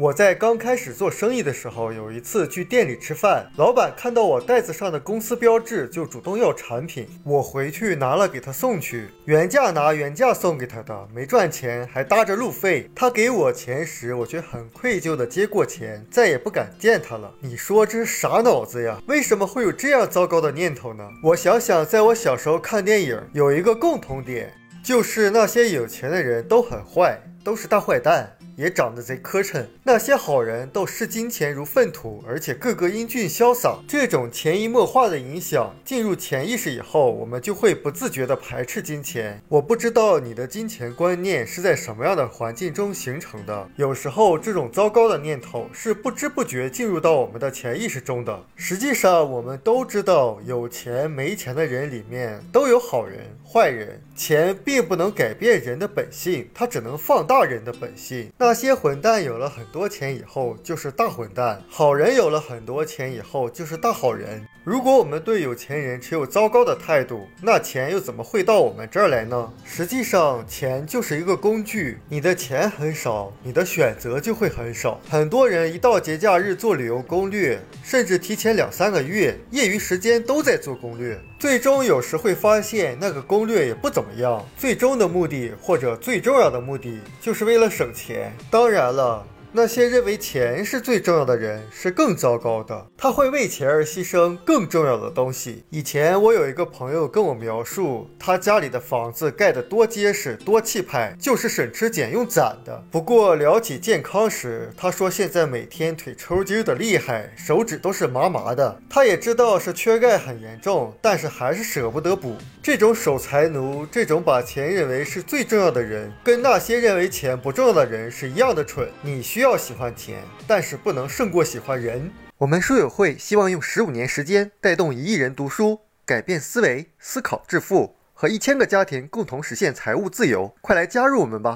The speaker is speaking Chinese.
我在刚开始做生意的时候，有一次去店里吃饭，老板看到我袋子上的公司标志，就主动要产品。我回去拿了给他送去，原价拿原价送给他的，没赚钱，还搭着路费。他给我钱时，我却很愧疚的接过钱，再也不敢见他了。你说这是啥脑子呀？为什么会有这样糟糕的念头呢？我想想，在我小时候看电影，有一个共同点，就是那些有钱的人都很坏，都是大坏蛋。也长得贼磕碜，那些好人都视金钱如粪土，而且个个英俊潇洒。这种潜移默化的影响进入潜意识以后，我们就会不自觉地排斥金钱。我不知道你的金钱观念是在什么样的环境中形成的。有时候，这种糟糕的念头是不知不觉进入到我们的潜意识中的。实际上，我们都知道，有钱没钱的人里面都有好人、坏人。钱并不能改变人的本性，它只能放大人的本性。那那些混蛋有了很多钱以后就是大混蛋，好人有了很多钱以后就是大好人。如果我们对有钱人持有糟糕的态度，那钱又怎么会到我们这儿来呢？实际上，钱就是一个工具。你的钱很少，你的选择就会很少。很多人一到节假日做旅游攻略，甚至提前两三个月，业余时间都在做攻略，最终有时会发现那个攻略也不怎么。样，最终的目的或者最重要的目的，就是为了省钱。当然了。那些认为钱是最重要的人是更糟糕的，他会为钱而牺牲更重要的东西。以前我有一个朋友跟我描述，他家里的房子盖得多结实、多气派，就是省吃俭用攒的。不过聊起健康时，他说现在每天腿抽筋的厉害，手指都是麻麻的。他也知道是缺钙很严重，但是还是舍不得补。这种守财奴，这种把钱认为是最重要的人，跟那些认为钱不重要的人是一样的蠢。你需。要喜欢钱，但是不能胜过喜欢人。我们书友会希望用十五年时间带动一亿人读书，改变思维，思考致富，和一千个家庭共同实现财务自由。快来加入我们吧！